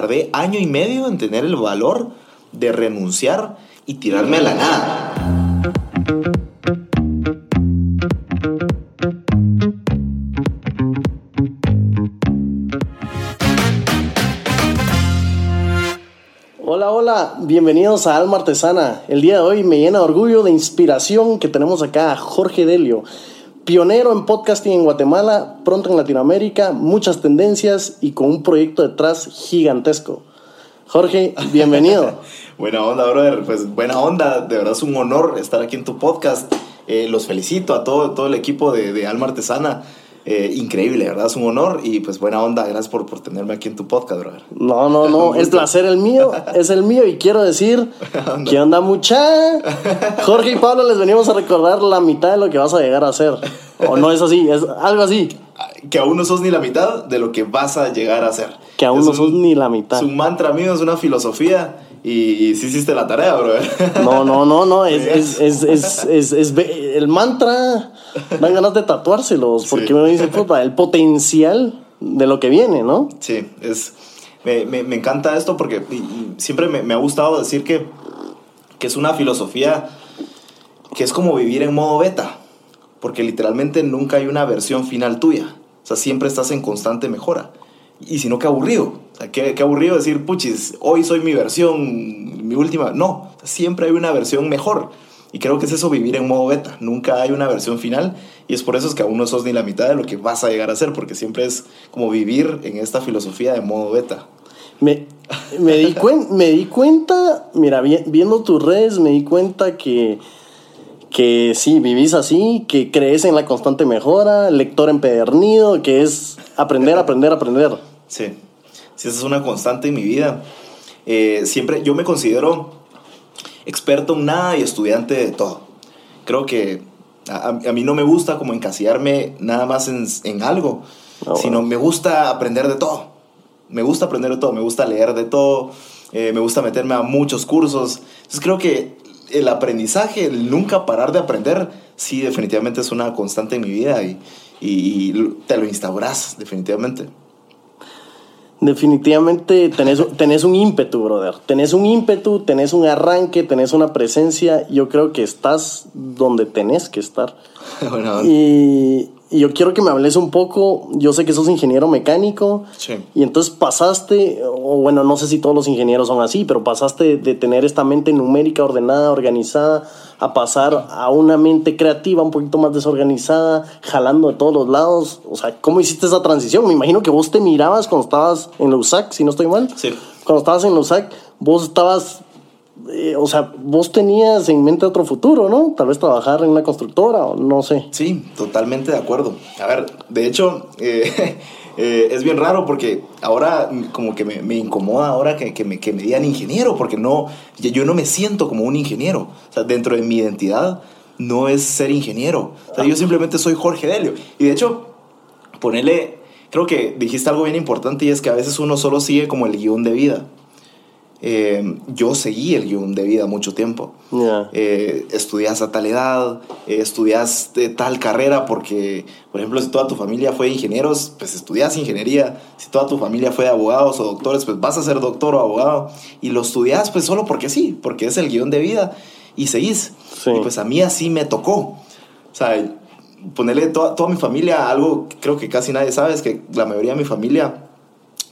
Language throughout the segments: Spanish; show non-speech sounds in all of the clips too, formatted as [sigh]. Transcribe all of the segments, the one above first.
tardé año y medio en tener el valor de renunciar y tirarme a la nada. Hola, hola, bienvenidos a Alma Artesana. El día de hoy me llena de orgullo, de inspiración que tenemos acá a Jorge Delio, pionero en podcasting en Guatemala, pronto en Latinoamérica, muchas tendencias y con un proyecto detrás gigantesco. Jorge, bienvenido. [laughs] buena onda, brother. Pues buena onda. De verdad es un honor estar aquí en tu podcast. Eh, los felicito a todo, todo el equipo de, de Alma Artesana. Eh, increíble, ¿verdad? Es un honor y pues buena onda. Gracias por, por tenerme aquí en tu podcast, brother. No, no, no. [laughs] es placer el mío. Es el mío y quiero decir, [laughs] ¿qué onda mucha? Jorge y Pablo les venimos a recordar la mitad de lo que vas a llegar a hacer. O no es así, es algo así. Que aún no sos ni la mitad de lo que vas a llegar a hacer. Que aún Es no un- sos ni la mitad. Es un mantra mío, es una filosofía y, y sí hiciste la tarea, brother. No, no, no, no. Es, es, es, el mantra. Dan ganas de tatuárselos. Porque Sí. uno dice, puta, el potencial de lo que viene, ¿no? Sí, es, me, me- me encanta esto porque siempre me, me ha gustado decir que, que es una filosofía que es como vivir en modo beta, porque literalmente nunca hay una versión final tuya, o sea, siempre estás en constante mejora. Y si no, qué aburrido, qué, qué aburrido decir, puchis, hoy soy mi versión, mi última, no, siempre hay una versión mejor. Y creo que es eso vivir en modo beta, nunca hay una versión final y es por eso es que aún no sos ni la mitad de lo que vas a llegar a ser, porque siempre es como vivir en esta filosofía de modo beta. Me, me, di, cuen- me di cuenta, mira, vi- viendo tus redes, me di cuenta que, que sí, vivís así, que crees en la constante mejora, lector empedernido, que es aprender, aprender, aprender. Sí, sí, esa es una constante en mi vida. Eh, siempre, yo me considero experto en nada y estudiante de todo. Creo que a, a mí no me gusta como encasillarme nada más en, en algo, Ah, bueno. sino me gusta aprender de todo. Me gusta aprender de todo, me gusta leer de todo, eh, me gusta meterme a muchos cursos. Entonces creo que el aprendizaje, el nunca parar de aprender, sí, definitivamente es una constante en mi vida y, y- y te lo instauras, definitivamente. Definitivamente tenés, tenés un ímpetu, brother. Tenés un ímpetu, tenés un arranque, tenés una presencia. Yo creo que estás donde tenés que estar. [laughs] Bueno, Y, y yo quiero que me hables un poco. Yo sé que sos ingeniero mecánico. Sí. Y entonces pasaste, o bueno, no sé si todos los ingenieros son así, pero pasaste de tener esta mente numérica, ordenada, organizada, a pasar a una mente creativa, un poquito más desorganizada, jalando de todos los lados. O sea, ¿cómo hiciste esa transición? Me imagino que vos te mirabas cuando estabas en la USAC, si no estoy mal. Sí. Cuando estabas en la USAC, vos estabas eh, o sea, vos tenías en mente otro futuro, ¿no? Tal vez trabajar en una constructora o no sé. Sí, totalmente de acuerdo. A ver, de hecho, eh, [laughs] eh, es bien raro porque ahora como que me, me incomoda ahora que, que me, que me digan ingeniero, porque no, yo no me siento como un ingeniero. O sea, dentro de mi identidad no es ser ingeniero. O sea, yo simplemente soy Jorge Delio. Y de hecho, ponerle, creo que dijiste algo bien importante y es que a veces uno solo sigue como el guion de vida. Eh, yo seguí el guion de vida mucho tiempo Ya. eh, estudias a tal edad, eh, estudias de tal carrera, porque, por ejemplo, si toda tu familia fue ingenieros, pues estudias ingeniería. Si toda tu familia fue de abogados o doctores, pues vas a ser doctor o abogado. Y lo estudias pues solo porque sí, porque es el guion de vida y seguís. Sí. Y pues a mí así me tocó. O sea, ponerle toda, toda mi familia, algo que creo que casi nadie sabe, es que la mayoría de mi familia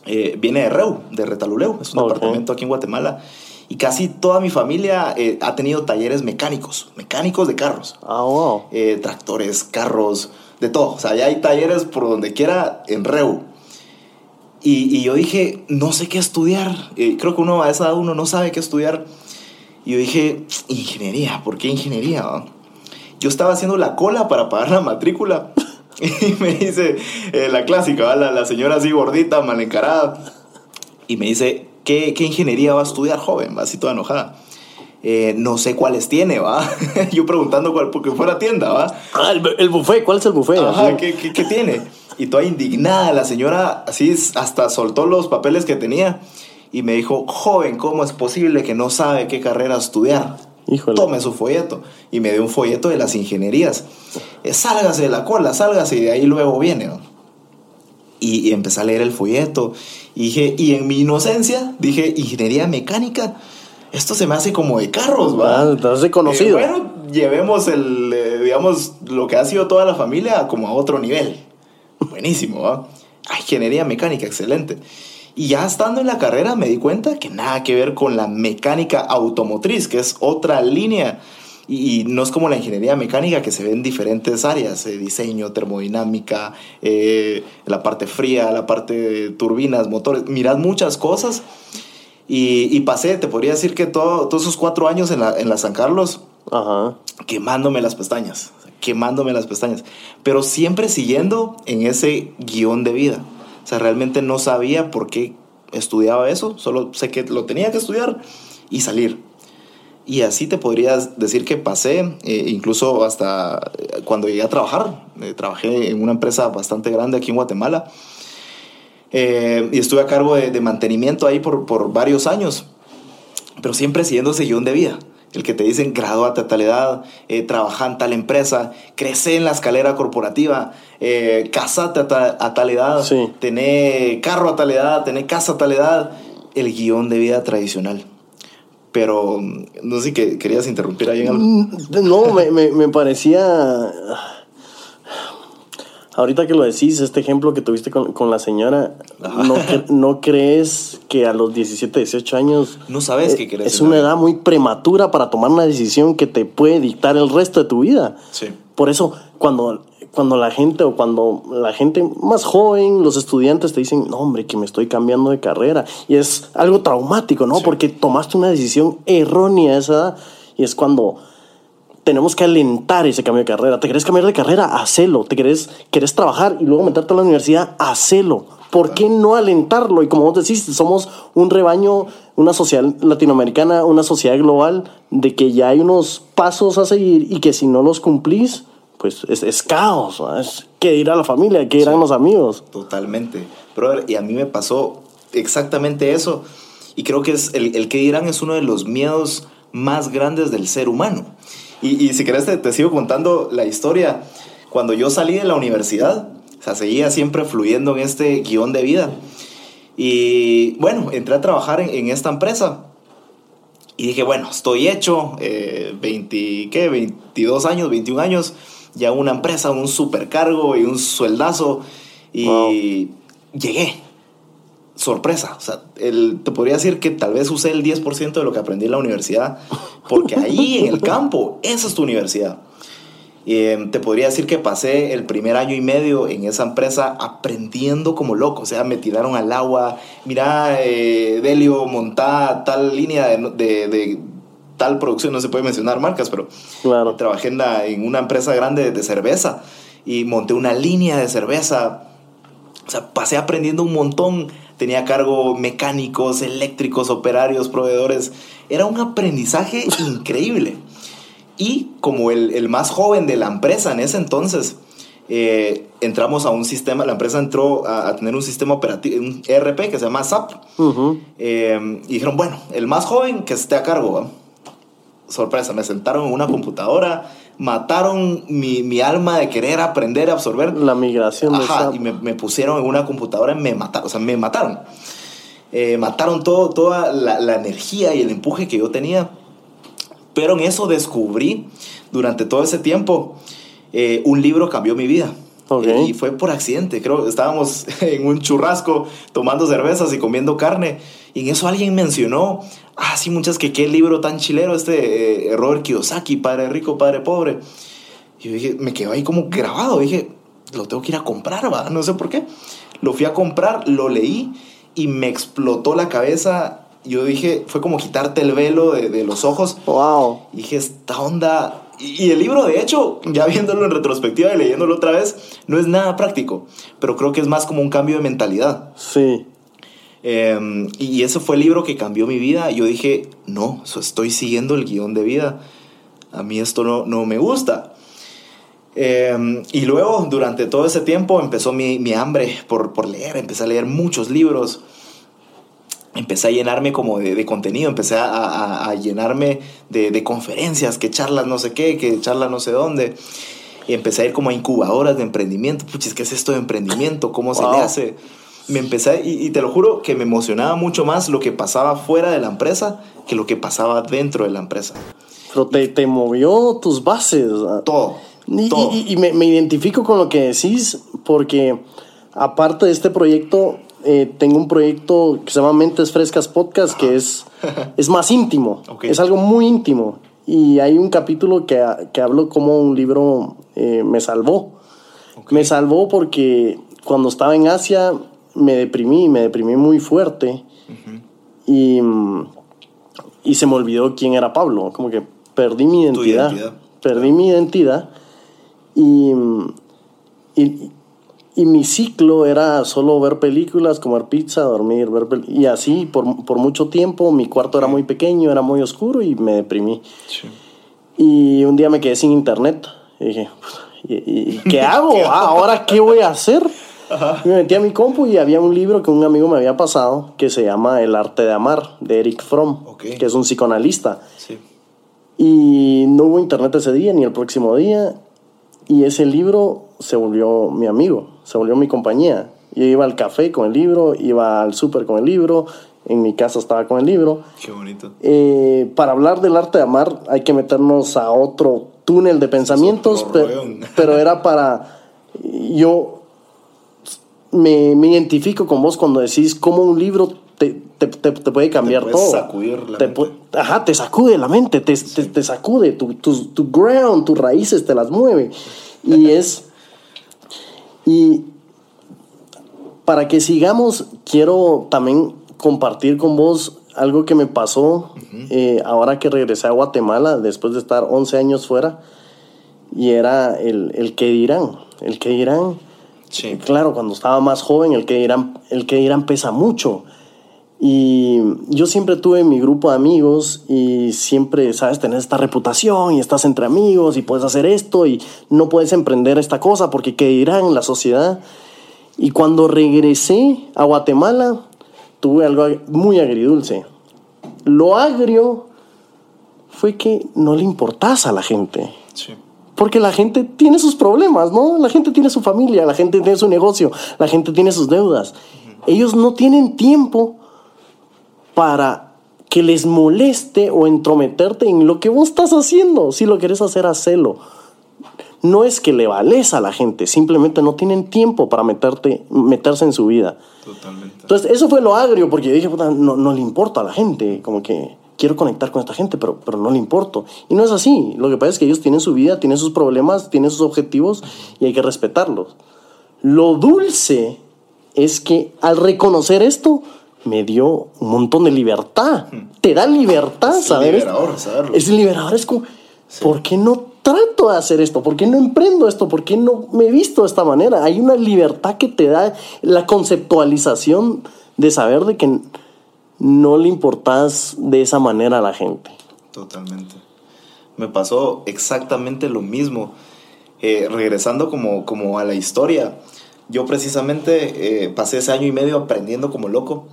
eh, viene de Reu, de Retaluleu, es un departamento aquí en Guatemala. Y casi toda mi familia eh, ha tenido talleres mecánicos, mecánicos de carros, Ah, wow. eh, tractores, carros, de todo. O sea, ya hay talleres por donde quiera en Reu. Y, y yo dije, no sé qué estudiar. Creo que uno a esa edad uno no sabe qué estudiar. Y yo dije, ingeniería, ¿por qué ingeniería? Yo estaba haciendo la cola para pagar la matrícula. [laughs] Y me dice, eh, la clásica, la, la señora así gordita, mal encarada. Y me dice, ¿qué, qué ingeniería va a estudiar, joven? Va así toda enojada. "Eh, no sé cuáles tiene, ¿va? [laughs] Yo preguntando cuál, porque fuera tienda, ¿va? Ah, el, el buffet, ¿cuál es el buffet? Ajá. ¿qué, qué, qué tiene? Y toda indignada, la señora así hasta soltó los papeles que tenía y me dijo, joven, ¿cómo es posible que no sabe qué carrera estudiar? Híjole. Tome su folleto. Y me dio un folleto de las ingenierías. Eh, sálgase de la cola, sálgase y de ahí luego viene. ¿no? Y, y empecé a leer el folleto. Y dije, y en mi inocencia, dije, ingeniería mecánica, esto se me hace como de carros, ¿va? Ah, has reconocido. Eh, bueno, llevemos el, eh, digamos, lo que ha sido toda la familia como a otro nivel. Buenísimo, ¿va? Ah, ingeniería mecánica, excelente. Y ya estando en la carrera me di cuenta que nada que ver con la mecánica automotriz, que es otra línea. Y, y no es como la ingeniería mecánica que se ve en diferentes áreas, eh, diseño, termodinámica, eh, la parte fría, la parte de turbinas, motores. Mirad muchas cosas. Y, y pasé, te podría decir que todo- todos esos cuatro años en la, en la San Carlos, Ajá. quemándome las pestañas, quemándome las pestañas, pero siempre siguiendo en ese guion de vida. O sea, realmente no sabía por qué estudiaba eso, solo sé que lo tenía que estudiar y salir. Y así te podrías decir que pasé, eh, incluso hasta eh, cuando llegué a trabajar, eh, trabajé en una empresa bastante grande aquí en Guatemala eh, y estuve a cargo de, de mantenimiento ahí por, por varios años pero siempre siguiendo ese guion de vida. El que te dicen, gradúate a tal edad, eh, trabaja en tal empresa, crece en la escalera corporativa, eh, casate a, ta- a tal edad, Sí. tener carro a tal edad, tener casa a tal edad. El guion de vida tradicional. Pero mm, no sé si que querías interrumpir ahí en algo. Mm, No, me, me, me parecía. Ahorita que lo decís, este ejemplo que tuviste con, con la señora. ¿no, cre- [laughs] ¿no crees que a los 17, 18 años No sabes eh, qué querés es una edad muy prematura para tomar una decisión que te puede dictar el resto de tu vida? Sí. Por eso, cuando, cuando la gente o cuando la gente más joven, los estudiantes te dicen, no, hombre, que me estoy cambiando de carrera. Y es algo traumático, ¿no? Sí. Porque tomaste una decisión errónea a esa edad. Y es cuando tenemos que alentar ese cambio de carrera. ¿Te querés cambiar de carrera? Hacelo. ¿Te querés, querés trabajar y luego meterte a la universidad? Hacelo. ¿Por qué no alentarlo? Y como vos decís, somos un rebaño, una sociedad latinoamericana, una sociedad global, de que ya hay unos pasos a seguir y que si no los cumplís, pues es, es caos. Es que dirá la familia, que dirán los amigos. Totalmente. Brother, y a mí me pasó exactamente eso. Y creo que es el, el que dirán es uno de los miedos más grandes del ser humano. Y, y si querés te, te sigo contando la historia. Cuando yo salí de la universidad, o sea, seguía siempre fluyendo en este guion de vida. Y bueno, entré a trabajar en, en esta empresa. Y dije, bueno, estoy hecho, eh, 20, ¿qué? 22 años, 21 años, ya una empresa, un supercargo y un sueldazo. Y Wow. llegué. Sorpresa. O sea, el- te podría decir que tal vez usé el 10% de lo que aprendí en la universidad, porque ahí en el campo, esa es tu universidad. Eh, te podría decir que pasé el primer año y medio en esa empresa aprendiendo como loco. O sea, me tiraron al agua. Mira, eh, Delio, montá tal línea de, de- de tal producción. No se puede mencionar marcas, pero Claro. trabajé en, la- en una empresa grande de cerveza y monté una línea de cerveza. O sea, pasé aprendiendo un montón. Tenía a cargo mecánicos, eléctricos, operarios, proveedores. Era un aprendizaje increíble. Y como el, el más joven de la empresa en ese entonces, eh, entramos a un sistema, la empresa entró a, a tener un sistema operativo, un ERP que se llama SAP. Eh, y dijeron, bueno, el más joven que esté a cargo. ¿va? Sorpresa, me sentaron en una computadora, mataron mi, mi alma de querer aprender, absorber. La migración Ajá, y me, me pusieron en una computadora y me mataron, o sea, me mataron. Eh, mataron todo, toda la, la energía y el empuje que yo tenía. Pero en eso descubrí, durante todo ese tiempo, eh, un libro cambió mi vida. Ok. Eh, y fue por accidente, creo, estábamos [laughs] en un churrasco tomando cervezas y comiendo carne. Y en eso alguien mencionó, ah, sí, muchas que qué libro tan chilero este eh, Robert Kiyosaki, Padre Rico, Padre Pobre. Y yo dije, me quedó ahí como grabado, dije, lo tengo que ir a comprar, va, no sé por qué. Lo fui a comprar, lo leí y me explotó la cabeza. Yo dije, fue como quitarte el velo de, de los ojos. Wow. Y dije, esta onda... Y, y el libro, de hecho, ya viéndolo en retrospectiva y leyéndolo otra vez, no es nada práctico, pero creo que es más como un cambio de mentalidad. Sí. Eh, y ese fue el libro que cambió mi vida. Yo dije, no, estoy siguiendo el guion de vida. A mí esto no, no me gusta. Eh, y luego, durante todo ese tiempo, empezó mi, mi hambre por, por leer. Empecé a leer muchos libros. Empecé a llenarme como de, de contenido. Empecé a, a- a llenarme de, de conferencias, que charlas no sé qué, que charlas no sé dónde. Y empecé a ir como a incubadoras de emprendimiento. Puchis, ¿qué es esto de emprendimiento? ¿Cómo se le Wow. hace? Me empecé, y, y te lo juro que me emocionaba mucho más lo que pasaba fuera de la empresa que lo que pasaba dentro de la empresa. Pero te, te movió tus bases. Todo. Y, todo. y- y me, me identifico con lo que decís porque aparte de este proyecto, eh, tengo un proyecto que se llama Mentes Frescas Podcast que es, es más íntimo, [laughs] es algo muy íntimo. Y hay un capítulo que, que hablo como un libro eh, me salvó. Me salvó porque cuando estaba en Asia me deprimí, me deprimí muy fuerte. y, y se me olvidó quién era Pablo. Como que perdí mi identidad. identidad. Perdí mi identidad. Y, y, y mi ciclo era solo ver películas, comer pizza, dormir, ver pel- Y así por, por mucho tiempo. Mi cuarto era muy pequeño, era muy oscuro y me deprimí. Sí. Y un día me quedé sin internet. Y dije, ¿y, y- [laughs] y qué hago? Ah, ¿Ahora qué voy a hacer? Y Me metí a mi compu y había un libro que un amigo me había pasado que se llama El arte de amar, de Eric Fromm, que es un psicoanalista. Sí. Y no hubo internet ese día ni el próximo día. Y ese libro se volvió mi amigo, se volvió mi compañía. Yo iba al café con el libro, iba al súper con el libro, en mi casa estaba con el libro. Qué bonito. Eh, para hablar del arte de amar hay que meternos a otro túnel de pensamientos, pero, [laughs] pero era para... Yo me, me identifico con vos cuando decís cómo un libro te, te, te- te puede cambiar puedes todo. sacudir la Te mente. ajá, te sacude la mente, te, te, te sacude, tu, tu, tu ground, tus raíces te las mueve. Y es... Y para que sigamos, quiero también compartir con vos algo que me pasó eh, ahora que regresé a Guatemala después de estar 11 años fuera. Y era el, el que dirán. El que dirán. Sí. Claro, cuando estaba más joven, el que dirán, el que dirán pesa mucho. Y yo siempre tuve mi grupo de amigos y siempre, sabes, tenés esta reputación y estás entre amigos y puedes hacer esto y no puedes emprender esta cosa porque qué dirán la sociedad. Y cuando regresé a Guatemala, tuve algo muy agridulce. Lo agrio fue que no le importás a la gente. Sí. Porque la gente tiene sus problemas, ¿no? La gente tiene su familia, la gente tiene su negocio, la gente tiene sus deudas. Ellos no tienen tiempo para que les moleste o entrometerte en lo que vos estás haciendo. Si lo querés hacer, hacelo. No es que le vales a la gente, simplemente no tienen tiempo para meterte, meterse en su vida. Totalmente. Entonces, eso fue lo agrio, porque yo dije, "Puta, no, no le importa a la gente, como que quiero conectar con esta gente, pero, pero no le importo. Y no es así. Lo que pasa es que ellos tienen su vida, tienen sus problemas, tienen sus objetivos y hay que respetarlos. Lo dulce es que al reconocer esto, me dio un montón de libertad. Te da libertad Es liberador saberlo. Es liberador, es como, ¿por qué no trato de hacer esto? ¿Por qué no emprendo esto? ¿Por qué no me he visto de esta manera? Hay una libertad que te da la conceptualización de saber de que no le importas de esa manera a la gente. Totalmente. Me pasó exactamente lo mismo. Eh, regresando como, como a la historia, yo precisamente eh, pasé ese año y medio aprendiendo como loco.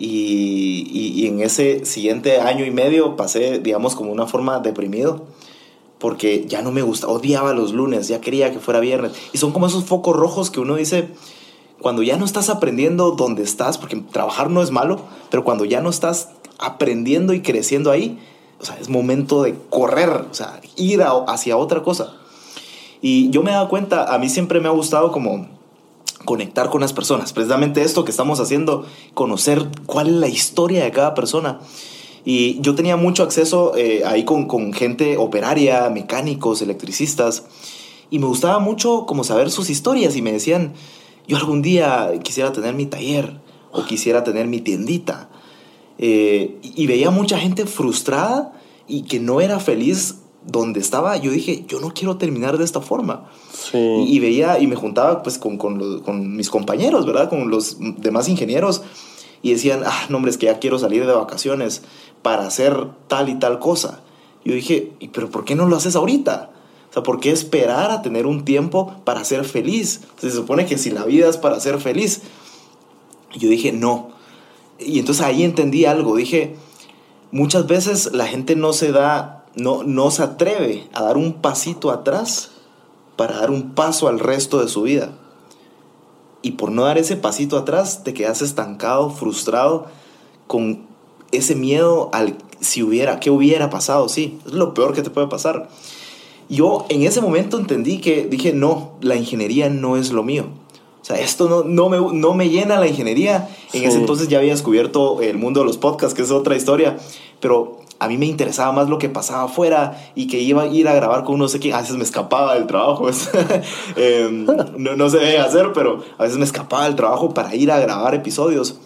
Y, y- en ese siguiente año y medio pasé, digamos, como una forma deprimido. Porque ya no me gustaba, odiaba los lunes, ya quería que fuera viernes. Y son como esos focos rojos que uno dice, cuando ya no estás aprendiendo donde estás, porque trabajar no es malo, pero cuando ya no estás aprendiendo y creciendo ahí, o sea, es momento de correr, o sea, ir a- hacia otra cosa. Y yo me he dado cuenta, a mí siempre me ha gustado como conectar con las personas, precisamente esto que estamos haciendo, conocer cuál es la historia de cada persona. Y yo tenía mucho acceso eh, ahí con, con gente operaria, mecánicos, electricistas, y me gustaba mucho como saber sus historias y me decían, yo algún día quisiera tener mi taller o quisiera tener mi tiendita. Eh, y y veía mucha gente frustrada y que no era feliz donde estaba. Yo dije, yo no quiero terminar de esta forma. Sí. Y, y veía y me juntaba pues con, con, los- con mis compañeros, ¿verdad? Con los demás ingenieros. Y decían, ah, no, hombre, es que ya quiero salir de vacaciones para hacer tal y tal cosa. Yo dije, "¿Y pero ¿por qué no lo haces ahorita? O sea, ¿por qué esperar a tener un tiempo para ser feliz? Se supone que si la vida es para ser feliz. Yo dije, no. Y entonces ahí entendí algo. Dije, muchas veces la gente no se da, no, no se atreve a dar un pasito atrás para dar un paso al resto de su vida. Y por no dar ese pasito atrás, te quedas estancado, frustrado, con ese miedo al si hubiera, qué hubiera pasado, sí, es lo peor que te puede pasar. Yo en ese momento entendí que dije, no, la ingeniería no es lo mío. O sea, esto no, no, me, no me llena la ingeniería. En ese entonces ya había descubierto el mundo de los podcasts, que es otra historia, pero a mí me interesaba más lo que pasaba afuera y que iba a ir a grabar con no sé quién. A veces me escapaba del trabajo. [laughs] Em, no, no se debe hacer, pero a veces me escapaba del trabajo para ir a grabar episodios.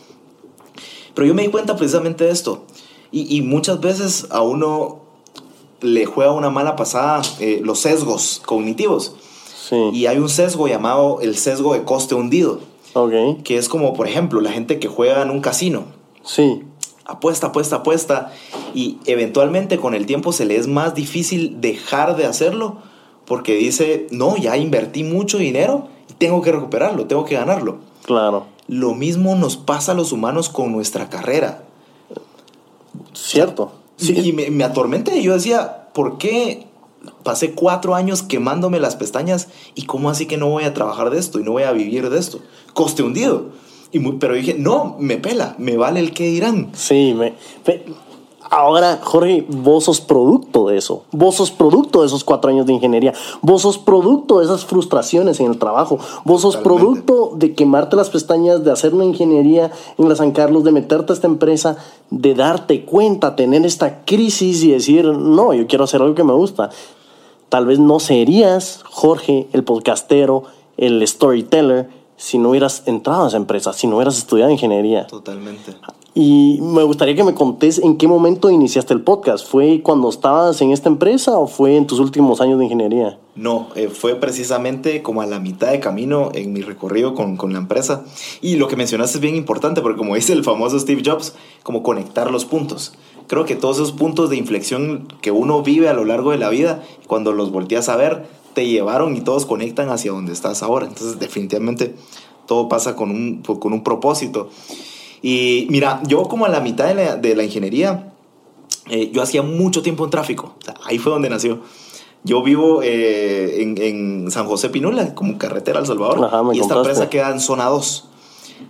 Pero yo me di cuenta precisamente de esto. Y, y muchas veces a uno le juega una mala pasada eh, los sesgos cognitivos. Sí. Y hay un sesgo llamado el sesgo de coste hundido, Ok. que es como, por ejemplo, la gente que juega en un casino. Sí. Apuesta, apuesta, apuesta. Y eventualmente con el tiempo se le es más difícil dejar de hacerlo porque dice, no, ya invertí mucho dinero y tengo que recuperarlo, tengo que ganarlo. Claro. Lo mismo nos pasa a los humanos con nuestra carrera. Cierto. Sí. Y me, me atormenté. Yo decía, ¿por qué pasé cuatro años quemándome las pestañas y cómo así que no voy a trabajar de esto y no voy a vivir de esto? Coste hundido. Y muy- pero dije, no, me pela, me vale el que dirán. Sí, me, me- Ahora, Jorge, vos sos producto de eso. Vos sos producto de esos cuatro años de ingeniería. Vos sos producto de esas frustraciones en el trabajo. Vos sos Totalmente. producto de quemarte las pestañas, de hacer una ingeniería en la San Carlos, de meterte a esta empresa, de darte cuenta, tener esta crisis y decir, no, yo quiero hacer algo que me gusta. Tal vez no serías, Jorge, el podcastero, el storyteller, si no hubieras entrado a esa empresa, si no hubieras estudiado ingeniería. Totalmente. Y me gustaría que me contés en qué momento iniciaste el podcast. ¿Fue cuando estabas en esta empresa o fue en tus últimos años de ingeniería? No, eh, fue precisamente como a la mitad de camino en mi recorrido con, con la empresa. Y lo que mencionaste es bien importante, porque como dice el famoso Steve Jobs, como conectar los puntos. Creo que todos esos puntos de inflexión que uno vive a lo largo de la vida, cuando los volteas a ver, te llevaron y todos conectan hacia donde estás ahora. Entonces, definitivamente, todo pasa con un, con un propósito. Y mira, yo como a la mitad de la, de la ingeniería, eh, yo hacía mucho tiempo en tráfico. O sea, ahí fue donde nació. Yo vivo eh, en, en San José Pinula, como carretera al Salvador. Ajá, y esta contaste. empresa queda en zona 2.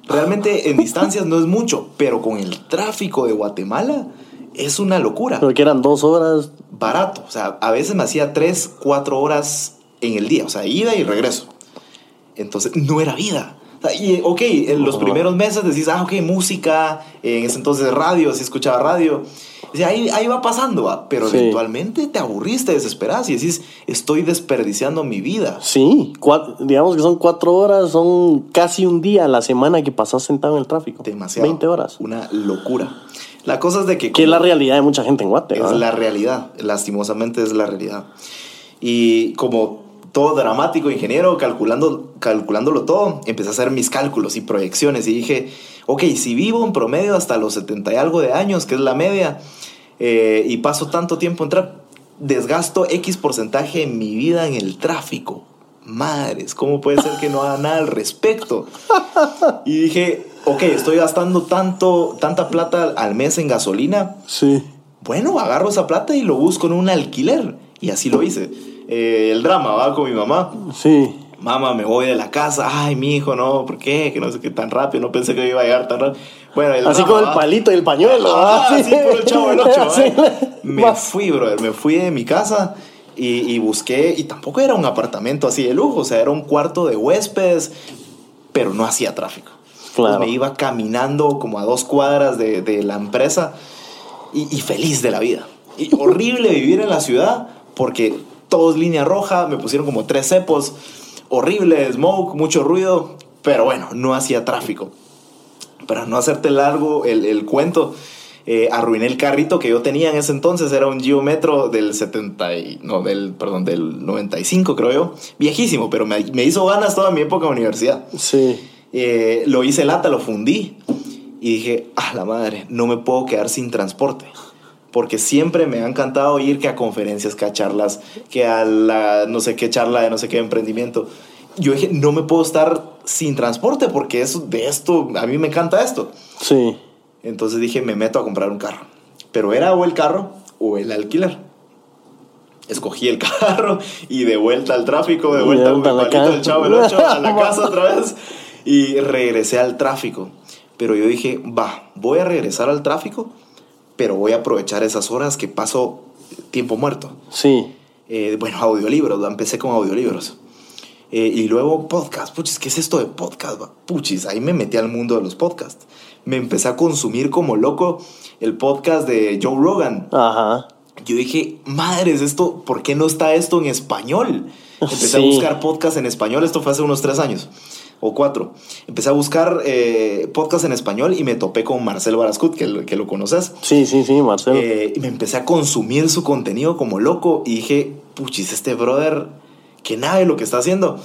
Realmente en distancias no es mucho, pero con el tráfico de Guatemala es una locura. Creo que eran dos horas. Barato. O sea, a veces me hacía 3, 4 horas en el día. O sea, ida y regreso. Entonces, no era vida. O sea, y, ok, en los primeros meses decís, ah, ok, música, en ese entonces radio, si escuchaba radio. O sea, ahí, ahí va pasando, va. pero Sí. eventualmente te aburriste, desesperás y decís, estoy desperdiciando mi vida. Sí, digamos que son cuatro horas, son casi un día a la semana que pasas sentado en el tráfico. Demasiado. 20 horas. Una locura. La cosa es de que... Que es la realidad de mucha gente en Guate. Es ¿verdad? la realidad, lastimosamente es la realidad. Y como todo dramático ingeniero, calculando, calculándolo todo, empecé a hacer mis cálculos y proyecciones y dije, ok, si vivo en promedio hasta los 70 y algo de años, que es la media, eh, y paso tanto tiempo en tráfico, desgasto X porcentaje en mi vida en el tráfico. Madres, ¿cómo puede ser que no haga nada al respecto? [laughs] Y dije, ok, estoy gastando tanto, tanta plata al mes en gasolina, Sí. bueno, agarro esa plata y lo busco en un alquiler. Y así lo hice. Eh, el drama, va con mi mamá. Sí. Mamá, me voy de la casa. Ay, mi hijo, no, ¿por qué? Que no sé qué tan rápido. No pensé que iba a llegar tan rápido. Bueno, el Así drama, con el ¿va? palito y el pañuelo. Ah, ¿verdad? así por el chavo del. [laughs] Me fui, brother. Me fui de mi casa y, y busqué. Y tampoco era un apartamento así de lujo. O sea, era un cuarto de huéspedes, pero no hacía tráfico. Claro. Me iba caminando como a dos cuadras de, de la empresa y, y feliz de la vida. Y horrible vivir en la ciudad porque todo es línea roja, me pusieron como tres cepos, horrible, smoke, mucho ruido, pero bueno, no hacía tráfico. Para no hacerte largo el, el cuento, eh, arruiné el carrito que yo tenía en ese entonces, era un Geo Metro del 70, y- no, del, perdón, del 95 creo yo, viejísimo, pero me, me hizo ganas toda mi época de universidad. Sí. Eh, lo hice lata, lo fundí y dije, ah, la madre, no me puedo quedar sin transporte. Porque siempre me ha encantado ir que a conferencias, que a charlas, que a la no sé qué charla de no sé qué emprendimiento. Yo dije, no me puedo estar sin transporte porque eso, de esto, a mí me encanta esto. Sí. Entonces dije, me meto a comprar un carro. Pero era o el carro o el alquiler. Escogí el [laughs] carro y de vuelta al tráfico, de vuelta de mi vuelta a palito del chavo el 8 a la [laughs] casa otra vez y regresé al tráfico. Pero yo dije, va, voy a regresar al tráfico, pero voy a aprovechar esas horas que paso tiempo muerto. Sí. Eh, bueno, audiolibros, empecé con audiolibros. Eh, y luego podcast, puchis, ¿qué es esto de podcast? Puchis, ahí me metí al mundo de los podcasts. Me empecé a consumir como loco el podcast de Joe Rogan. Ajá. Yo dije, madres, esto, ¿por qué no está esto en español? [laughs] Empecé Sí. a buscar podcast en español, esto fue hace unos tres años o cuatro. Empecé a buscar eh, podcast en español y me topé con Marcel Barascut, que, lo- que lo conoces. Sí, sí, sí, Marcelo. Eh, y me empecé a consumir su contenido como loco y dije, puchis, este brother, que nada lo que está haciendo.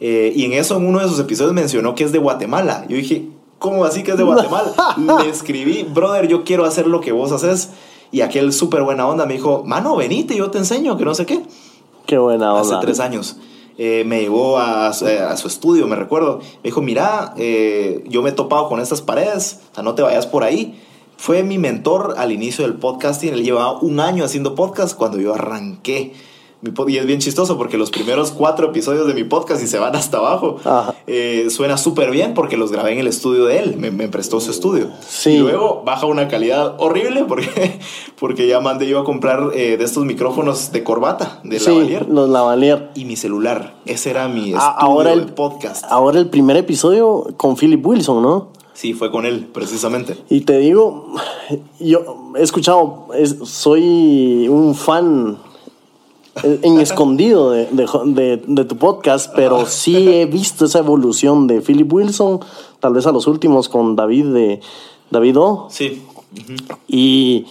Eh, y en eso, en uno de sus episodios mencionó que es de Guatemala. Yo dije, ¿cómo así que es de [laughs] Guatemala? Le escribí, brother, yo quiero hacer lo que vos haces. Y aquel súper buena onda me dijo, mano, venite, yo te enseño, que no sé qué. Qué buena Hace onda. tres años. Eh, me llevó a, su- a su estudio, me recuerdo. Me dijo, mira, eh, yo me he topado con estas paredes, no te vayas por ahí. Fue mi mentor al inicio del podcasting. Él llevaba un año haciendo podcast cuando yo arranqué. Mi y es bien chistoso porque los primeros cuatro episodios de mi podcast, y se van hasta abajo, eh, suena súper bien porque los grabé en el estudio de él. Me, me prestó su estudio. Sí. Y luego baja una calidad horrible porque, [laughs] porque ya mandé yo a comprar eh, de estos micrófonos de corbata, de sí, lavalier los lavalier. y mi celular. Ese era mi estudio Ah, ahora el- de podcast. Ahora el primer episodio con Philip Wilson, ¿no? Sí, fue con él, precisamente. Y te digo, yo he escuchado, es- soy un fan en [laughs] escondido de, de- de- de tu podcast, pero sí he visto esa evolución de Philip Wilson, tal vez a los últimos con David de David O. Sí. Y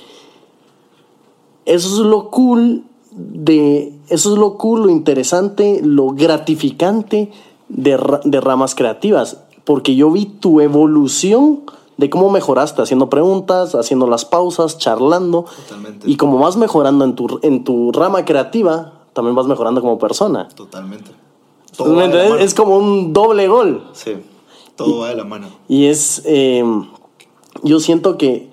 eso es lo cool de. Eso es lo cool, lo interesante, lo gratificante de, de ramas creativas. Porque yo vi tu evolución de cómo mejoraste haciendo preguntas, haciendo las pausas, charlando. Totalmente. Y como vas mejorando en tu, en tu rama creativa, también vas mejorando como persona. Totalmente. ¿Me Todo. Es como un doble gol. Sí. Todo va de la mano. Y es, eh, yo siento que,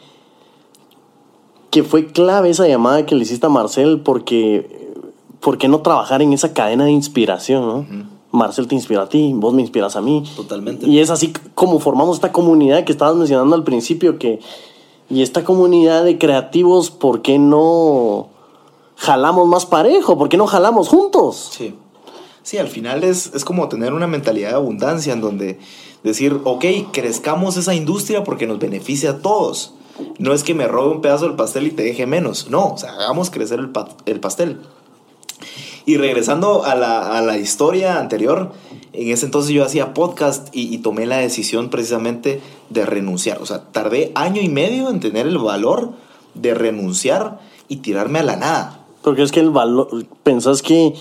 que fue clave esa llamada que le hiciste a Marcel porque, ¿por qué no trabajar en esa cadena de inspiración? ¿no? Marcel te inspira a ti, vos me inspiras a mí. Totalmente. Y es así como formamos esta comunidad que estabas mencionando al principio, que, y esta comunidad de creativos, ¿por qué no jalamos más parejo? ¿Por qué no jalamos juntos? Sí. Sí, al final es, es como tener una mentalidad de abundancia en donde decir, ok, crezcamos esa industria porque nos beneficia a todos. No es que me robe un pedazo del pastel y te deje menos. No, o sea, hagamos crecer el, pa- el pastel. Y regresando a la, a la historia anterior, en ese entonces yo hacía podcast y, y tomé la decisión precisamente de renunciar. O sea, tardé año y medio en tener el valor de renunciar y tirarme a la nada. Porque es que el valor, pensás que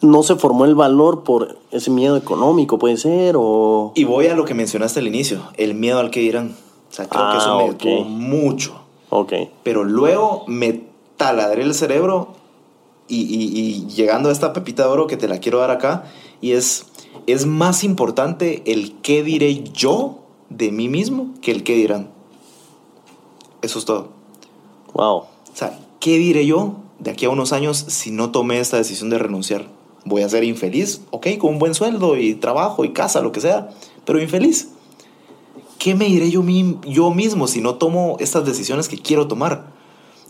no se formó el valor por ese miedo económico, puede ser, o... Y voy a lo que mencionaste al inicio, el miedo al que dirán. O sea, creo que eso Ah, me ok. detuvo mucho. Ok. Pero luego me taladré el cerebro y, y- y llegando a esta pepita de oro que te la quiero dar acá, y es, es más importante el qué diré yo de mí mismo que el qué dirán. Eso es todo. Wow. O sea, ¿qué diré yo de aquí a unos años si no tomé esta decisión de renunciar? Voy a ser infeliz, ok, con un buen sueldo y trabajo y casa, lo que sea, pero infeliz. ¿Qué me diré yo, mi- yo mismo si no tomo estas decisiones que quiero tomar?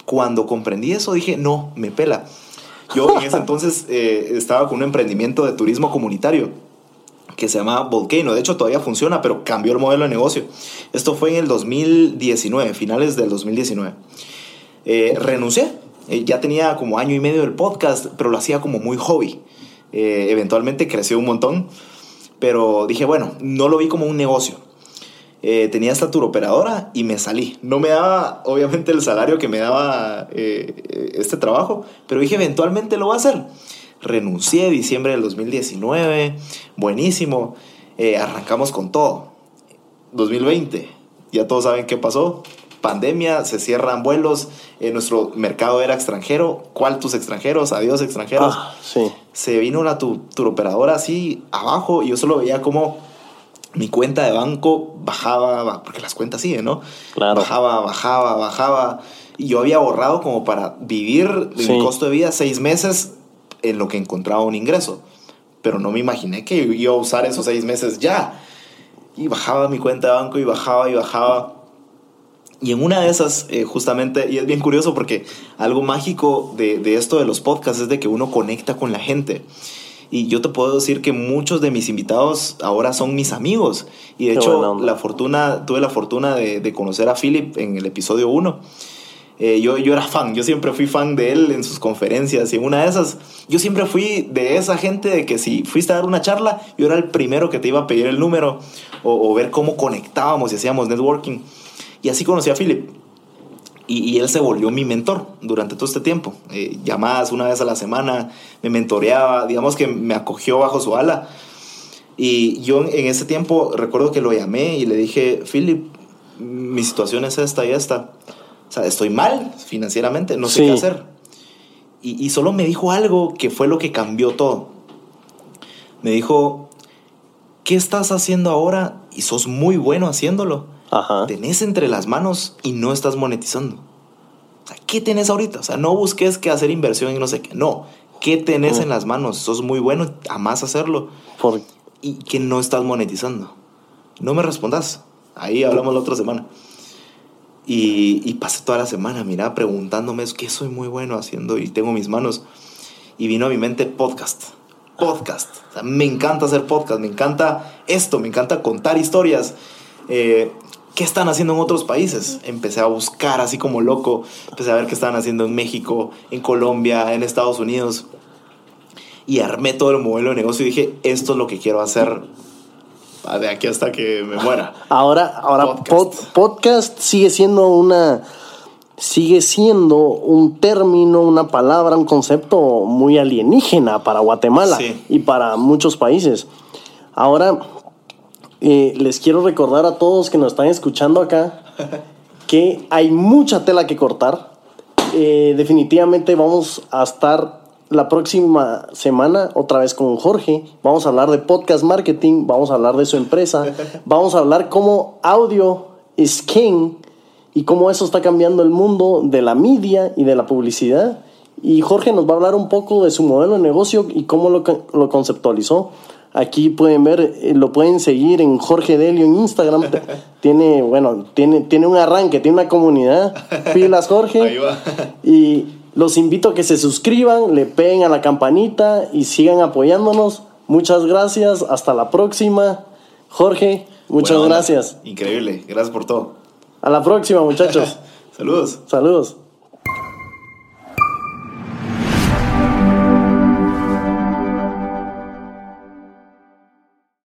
Cuando comprendí eso dije, no, me pela. Yo en ese entonces eh, estaba con un emprendimiento de turismo comunitario que se llama Volcano. De hecho, todavía funciona, pero cambió el modelo de negocio. Esto fue en el 2019, finales del 2019. Eh, renuncié. Eh, ya tenía como año y medio del podcast, pero lo hacía como muy hobby. Eh, eventualmente creció un montón, pero dije, bueno, no lo vi como un negocio. Eh, tenía esta turoperadora y me salí. No me daba, obviamente, el salario que me daba eh, este trabajo, pero dije, eventualmente lo voy a hacer. Renuncié diciembre del 2019, buenísimo. Eh, arrancamos con todo. 2020, ya todos saben qué pasó. Pandemia, se cierran vuelos, eh, nuestro mercado era extranjero. ¿Cuál tus extranjeros? Adiós extranjeros. Ah, sí. Se vino la tu, turoperadora así abajo y yo solo veía como mi cuenta de banco bajaba, ba- porque las cuentas siguen, ¿no? Claro. Bajaba, bajaba, bajaba. Y yo había ahorrado como para vivir de mi Sí. costo de vida seis meses en lo que encontraba un ingreso. Pero no me imaginé que iba a usar esos seis meses ya. Y bajaba mi cuenta de banco y bajaba y bajaba. Y en una de esas, eh, justamente, y es bien curioso porque algo mágico de, de esto de los podcasts es de que uno conecta con la gente. Y yo te puedo decir que muchos de mis invitados ahora son mis amigos. Y de Qué hecho, la fortuna, tuve la fortuna de, de conocer a Philip en el episodio 1. Eh, yo, yo era fan, yo siempre fui fan de él en sus conferencias y en una de esas, yo siempre fui de esa gente de que si fuiste a dar una charla, yo era el primero que te iba a pedir el número o, o ver cómo conectábamos y hacíamos networking. Y así conocí a Philip. Y, y él se volvió mi mentor durante todo este tiempo. Eh, llamadas una vez a la semana, me mentoreaba, digamos que me acogió bajo su ala. Y yo en ese tiempo recuerdo que lo llamé y le dije, Philip, mi situación es esta y esta. O sea, estoy mal financieramente, no sé Sí. qué hacer. Y, y solo me dijo algo que fue lo que cambió todo. Me dijo, ¿qué estás haciendo ahora? Y sos muy bueno haciéndolo. Ajá. Tenés entre las manos y no estás monetizando. O sea, ¿qué tenés ahorita? O sea, no busques que hacer inversión y no sé qué. No, ¿qué tenés en las manos? Sos muy bueno, amás hacerlo Por- y que no estás monetizando. No me respondas. Ahí hablamos la otra semana. Y, y pasé toda la semana, mira, preguntándome es que soy muy bueno haciendo y tengo mis manos. Y vino a mi mente podcast. Podcast. O sea, me encanta hacer podcast, me encanta esto, me encanta contar historias. Eh, ¿Qué están haciendo en otros países? Empecé a buscar así como loco. Empecé a ver qué estaban haciendo en México, en Colombia, en Estados Unidos. Y armé todo el modelo de negocio y dije, esto es lo que quiero hacer de aquí hasta que me muera. [laughs] Ahora, ahora Podcast. pod- podcast sigue siendo una sigue siendo un término, una palabra, un concepto muy alienígena para Guatemala Sí. y para muchos países. Ahora eh, les quiero recordar a todos que nos están escuchando acá que hay mucha tela que cortar. Eh, definitivamente vamos a estar la próxima semana otra vez con Jorge. Vamos a hablar de podcast marketing, vamos a hablar de su empresa, [laughs] vamos a hablar cómo audio es king y cómo eso está cambiando el mundo de la media y de la publicidad. Y Jorge nos va a hablar un poco de su modelo de negocio y cómo lo conceptualizó. Aquí pueden ver, eh, lo pueden seguir en Jorge Delio en Instagram. [laughs] tiene, bueno, tiene, tiene un arranque, tiene una comunidad. Pilas, Jorge. Ahí va. Y los invito a que se suscriban, le peguen a la campanita y sigan apoyándonos. Muchas gracias. Hasta la próxima. Jorge, muchas gracias. Increíble. Gracias por todo. A la próxima, muchachos. [laughs] Saludos. Saludos.